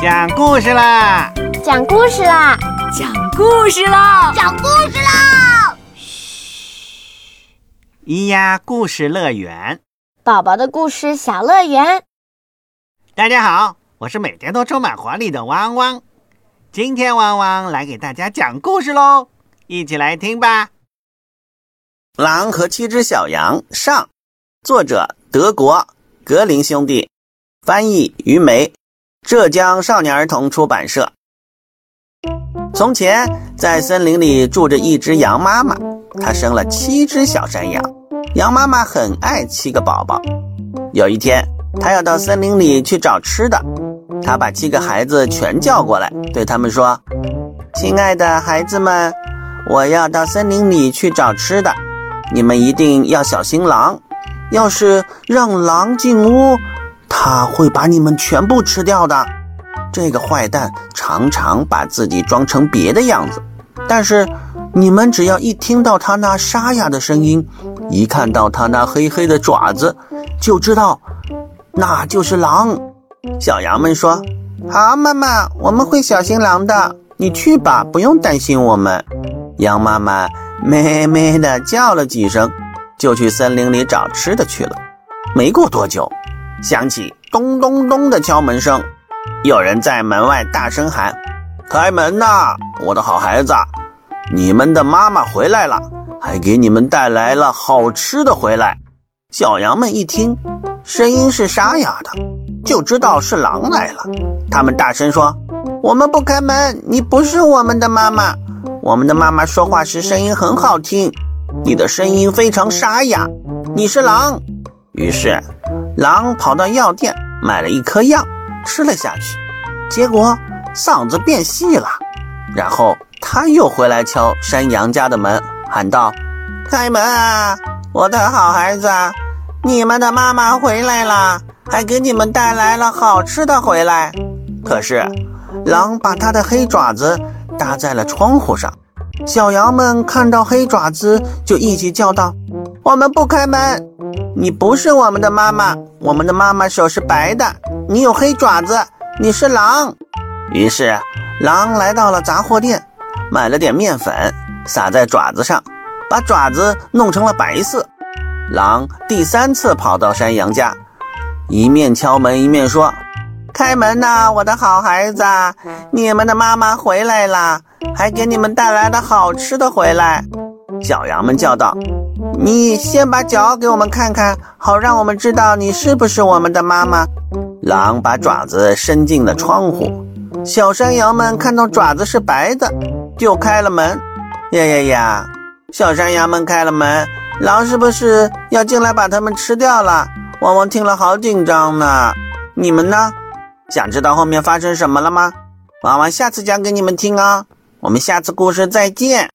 讲故事啦！讲故事啦！讲故事啦！讲故事啦！嘘，咿呀故事乐园，宝宝的故事小乐园。大家好，我是每天都充满活力的汪汪。今天汪汪来给大家讲故事喽，一起来听吧。《狼和七只小羊》上，作者德国格林兄弟，翻译于梅。浙江少年儿童出版社。从前，在森林里住着一只羊妈妈，她生了七只小山羊。羊妈妈很爱七个宝宝。有一天，她要到森林里去找吃的，她把七个孩子全叫过来，对他们说：“亲爱的孩子们，我要到森林里去找吃的，你们一定要小心狼。要是让狼进屋。”他会把你们全部吃掉的。这个坏蛋常常把自己装成别的样子，但是你们只要一听到他那沙哑的声音，一看到他那黑黑的爪子，就知道那就是狼。小羊们说：“好，妈妈，我们会小心狼的。你去吧，不用担心我们。”羊妈妈咩咩的叫了几声，就去森林里找吃的去了。没过多久。响起咚咚咚的敲门声，有人在门外大声喊：“开门呐，我的好孩子，你们的妈妈回来了，还给你们带来了好吃的回来。”小羊们一听，声音是沙哑的，就知道是狼来了。他们大声说：“我们不开门，你不是我们的妈妈。我们的妈妈说话时声音很好听，你的声音非常沙哑，你是狼。”于是。狼跑到药店买了一颗药，吃了下去，结果嗓子变细了。然后他又回来敲山羊家的门，喊道：“开门啊，我的好孩子，你们的妈妈回来了，还给你们带来了好吃的回来。”可是，狼把他的黑爪子搭在了窗户上，小羊们看到黑爪子就一起叫道：“我们不开门！”你不是我们的妈妈，我们的妈妈手是白的，你有黑爪子，你是狼。于是，狼来到了杂货店，买了点面粉，撒在爪子上，把爪子弄成了白色。狼第三次跑到山羊家，一面敲门一面说：“开门呐，我的好孩子，你们的妈妈回来了，还给你们带来了好吃的回来。”小羊们叫道。你先把脚给我们看看，好让我们知道你是不是我们的妈妈。狼把爪子伸进了窗户，小山羊们看到爪子是白的，就开了门。呀呀呀！小山羊们开了门，狼是不是要进来把它们吃掉了？汪汪听了好紧张呢。你们呢？想知道后面发生什么了吗？汪汪下次讲给你们听啊。我们下次故事再见。